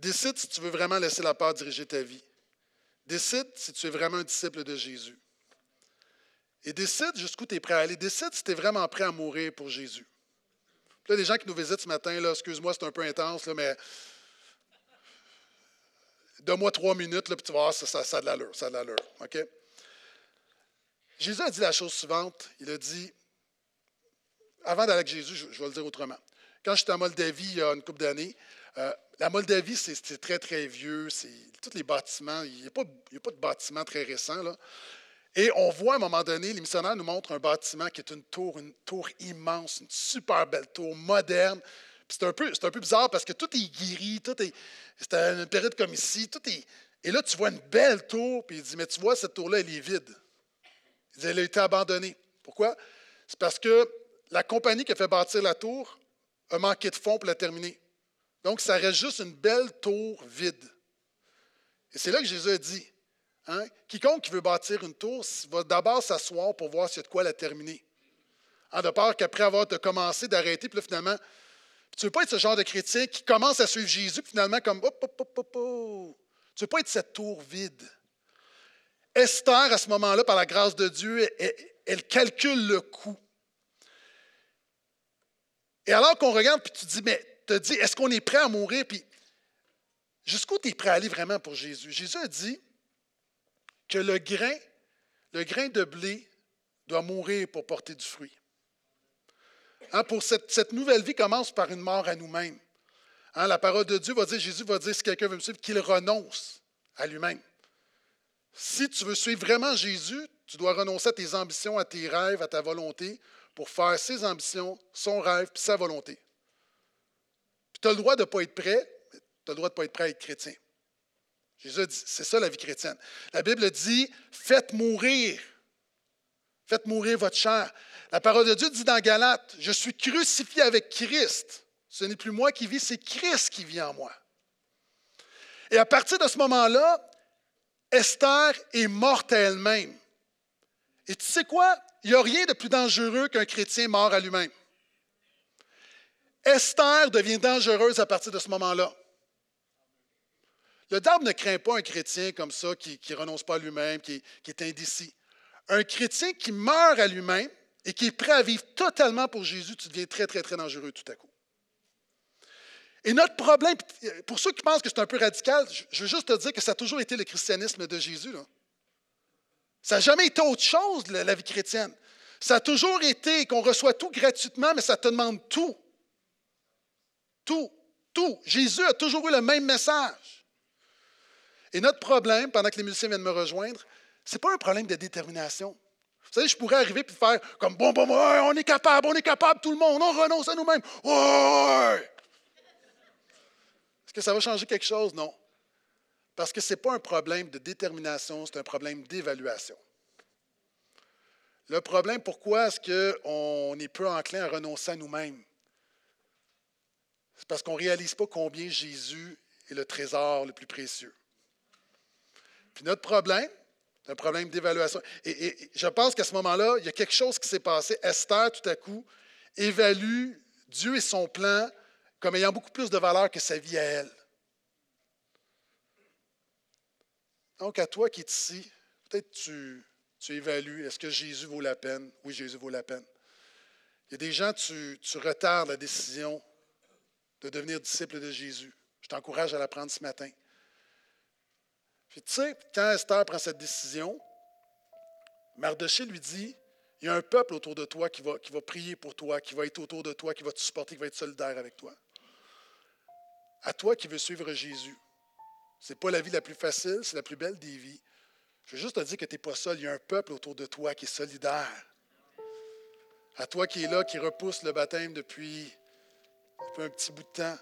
Décide si tu veux vraiment laisser la peur diriger ta vie. Décide si tu es vraiment un disciple de Jésus. Et décide jusqu'où tu es prêt à aller. Décide si tu es vraiment prêt à mourir pour Jésus. Puis là, des gens qui nous visitent ce matin, excuse-moi, c'est un peu intense, mais donne-moi trois minutes, là, puis tu vas voir, ça, ça, a de l'allure. Ça a de l'allure. Jésus a dit la chose suivante. Il a dit, avant d'aller avec Jésus, je, vais le dire autrement. Quand j'étais en Moldavie il y a une couple d'années, euh, la Moldavie, c'est très, très vieux. Tous les bâtiments. Il n'y a, pas de bâtiment très récent. Là. Et on voit à un moment donné, les missionnaires nous montrent un bâtiment qui est une tour, une tour immense, une super belle tour, moderne. C'est un, peu, un peu bizarre parce que tout est guéri, tout est. C'est une période comme ici, tout est. Et là, tu vois une belle tour, puis il dit Mais tu vois, cette tour-là, elle est vide. Il dit Elle a été abandonnée. Pourquoi? C'est parce que la compagnie qui a fait bâtir la tour a manqué de fonds pour la terminer. Donc, ça reste juste une belle tour vide. Et c'est là que Jésus a dit, hein, quiconque qui veut bâtir une tour va d'abord s'asseoir pour voir s'il y a de quoi la terminer. En de peur qu'après avoir commencé, d'arrêter, puis là, finalement, tu ne veux pas être ce genre de chrétien qui commence à suivre Jésus, puis finalement, comme, hop, hop, hop, hop, hop. Tu ne veux pas être cette tour vide. Esther, à ce moment-là, par la grâce de Dieu, elle, calcule le coût. Et alors qu'on regarde, puis tu te dis, mais te dit, est-ce qu'on est prêt à mourir? Puis jusqu'où tu es prêt à aller vraiment pour Jésus? Jésus a dit que le grain, le grain de blé doit mourir pour porter du fruit. Hein, pour cette, nouvelle vie commence par une mort à nous-mêmes. Hein, la parole de Dieu va dire, Jésus va dire, si quelqu'un veut me suivre, qu'il renonce à lui-même. Si tu veux suivre vraiment Jésus, tu dois renoncer à tes ambitions, à tes rêves, à ta volonté, pour faire ses ambitions, son rêve, puis sa volonté tu as le droit de ne pas être prêt, tu as le droit de ne pas être prêt à être chrétien. Jésus dit, c'est ça la vie chrétienne. La Bible dit, faites mourir. Faites mourir votre chair. La parole de Dieu dit dans Galates, je suis crucifié avec Christ. Ce n'est plus moi qui vis, c'est Christ qui vit en moi. Et à partir de ce moment-là, Esther est morte à elle-même. Et tu sais quoi? Il n'y a rien de plus dangereux qu'un chrétien mort à lui-même. Esther devient dangereuse à partir de ce moment-là. Le diable ne craint pas un chrétien comme ça qui ne renonce pas à lui-même, qui, qui, est indécis. Un chrétien qui meurt à lui-même et qui est prêt à vivre totalement pour Jésus, tu deviens très, très, très dangereux tout à coup. Et notre problème, pour ceux qui pensent que c'est un peu radical, je veux juste te dire que ça a toujours été le christianisme de Jésus. Ça n'a jamais été autre chose, la vie chrétienne. Ça a toujours été qu'on reçoit tout gratuitement, mais ça te demande tout. Tout, tout. Jésus a toujours eu le même message. Et notre problème, pendant que les musiciens viennent me rejoindre, ce n'est pas un problème de détermination. Vous savez, je pourrais arriver et faire comme bon, bon, on est capable, on est capable, tout le monde, on renonce à nous-mêmes. Est-ce que ça va changer quelque chose? Non. Parce que ce n'est pas un problème de détermination, c'est un problème d'évaluation. Le problème, pourquoi est-ce qu'on est peu enclin à renoncer à nous-mêmes? C'est parce qu'on ne réalise pas combien Jésus est le trésor le plus précieux. Puis notre problème, c'est un problème d'évaluation. Et, je pense qu'à ce moment-là, il y a quelque chose qui s'est passé. Esther, tout à coup, évalue Dieu et son plan comme ayant beaucoup plus de valeur que sa vie à elle. Donc, à toi qui es ici, peut-être tu, évalues, est-ce que Jésus vaut la peine? Oui, Jésus vaut la peine. Il y a des gens, tu, tu retardes la décision de devenir disciple de Jésus. Je t'encourage à la prendre ce matin. Puis tu sais, quand Esther prend cette décision, Mardoché lui dit, il y a un peuple autour de toi qui va, prier pour toi, qui va être autour de toi, qui va te supporter, qui va être solidaire avec toi. À toi qui veux suivre Jésus. Ce n'est pas la vie la plus facile, c'est la plus belle des vies. Je veux juste te dire que tu n'es pas seul. Il y a un peuple autour de toi qui est solidaire. À toi qui es là, qui repousse le baptême depuis, depuis un petit bout de temps,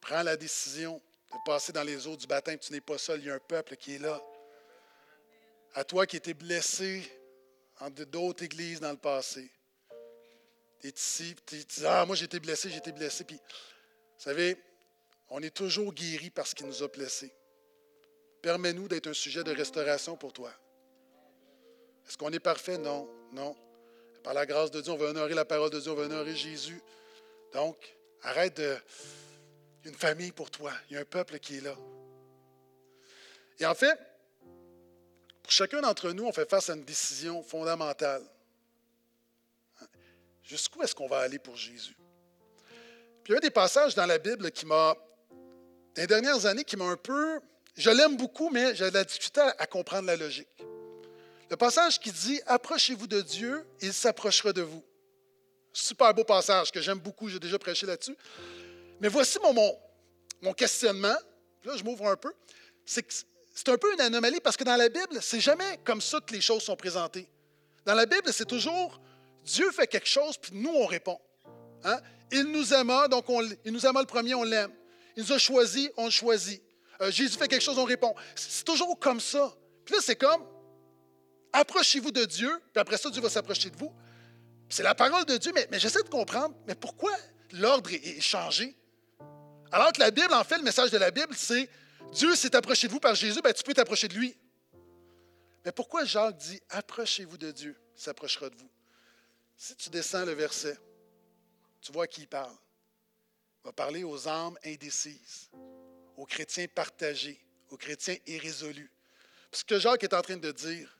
prends la décision de passer dans les eaux du baptême. Tu n'es pas seul. Il y a un peuple qui est là. À toi qui étais blessé en d'autres églises dans le passé. Tu es ici, tu dis Ah, moi j'ai été blessé, j'ai été blessé. Puis, vous savez, on est toujours guéri parce qu'il nous a blessés. Permets-nous d'être un sujet de restauration pour toi. Est-ce qu'on est parfait? Non, non. Par la grâce de Dieu, on va honorer la parole de Dieu, on va honorer Jésus. Donc, arrête de. Une famille pour toi, il y a un peuple qui est là. Et en fait, pour chacun d'entre nous, on fait face à une décision fondamentale. Jusqu'où est-ce qu'on va aller pour Jésus? Puis il y a des passages dans la Bible qui m'a, dans les dernières années, qui m'a un peu, je l'aime beaucoup, mais j'ai de la difficulté à, comprendre la logique. Le passage qui dit Approchez-vous de Dieu, il s'approchera de vous. Super beau passage que j'aime beaucoup, j'ai déjà prêché là-dessus. Mais voici mon, mon, questionnement. Là, je m'ouvre un peu. C'est un peu une anomalie parce que dans la Bible, c'est jamais comme ça que les choses sont présentées. Dans la Bible, c'est toujours Dieu fait quelque chose, puis nous, on répond. Hein? Il nous aima, donc on, il nous aima le premier, on l'aime. Il nous a choisi, on le choisit. Euh, Jésus fait quelque chose, on répond. C'est toujours comme ça. Puis là, c'est comme, approchez-vous de Dieu, puis après ça, Dieu va s'approcher de vous. C'est la parole de Dieu, mais, j'essaie de comprendre, mais pourquoi l'ordre est changé? Alors que la Bible, en fait, le message de la Bible, c'est Dieu s'est approché de vous par Jésus, ben, tu peux t'approcher de lui. Mais pourquoi Jacques dit Approchez-vous de Dieu, il s'approchera de vous? Si tu descends le verset, tu vois qui il parle. Il va parler aux âmes indécises, aux chrétiens partagés, aux chrétiens irrésolus. ce que Jacques est en train de dire,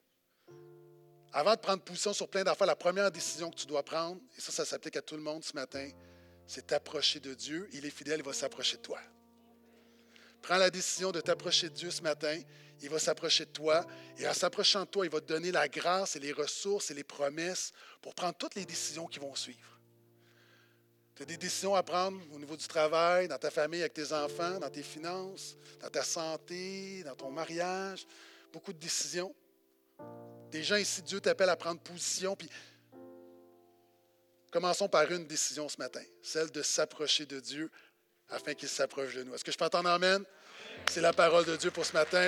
avant de prendre position sur plein d'affaires, la première décision que tu dois prendre, et ça, ça s'applique à tout le monde ce matin, c'est t'approcher de Dieu. Il est fidèle, il va s'approcher de toi. Prends la décision de t'approcher de Dieu ce matin. Il va s'approcher de toi. Et en s'approchant de toi, il va te donner la grâce et les ressources et les promesses pour prendre toutes les décisions qui vont suivre. Tu as des décisions à prendre au niveau du travail, dans ta famille, avec tes enfants, dans tes finances, dans ta santé, dans ton mariage. Beaucoup de décisions. Des gens ici, Dieu t'appelle à prendre position. Puis commençons par une décision ce matin, celle de s'approcher de Dieu afin qu'il s'approche de nous. Est-ce que je peux entendre Amen? C'est la parole de Dieu pour ce matin.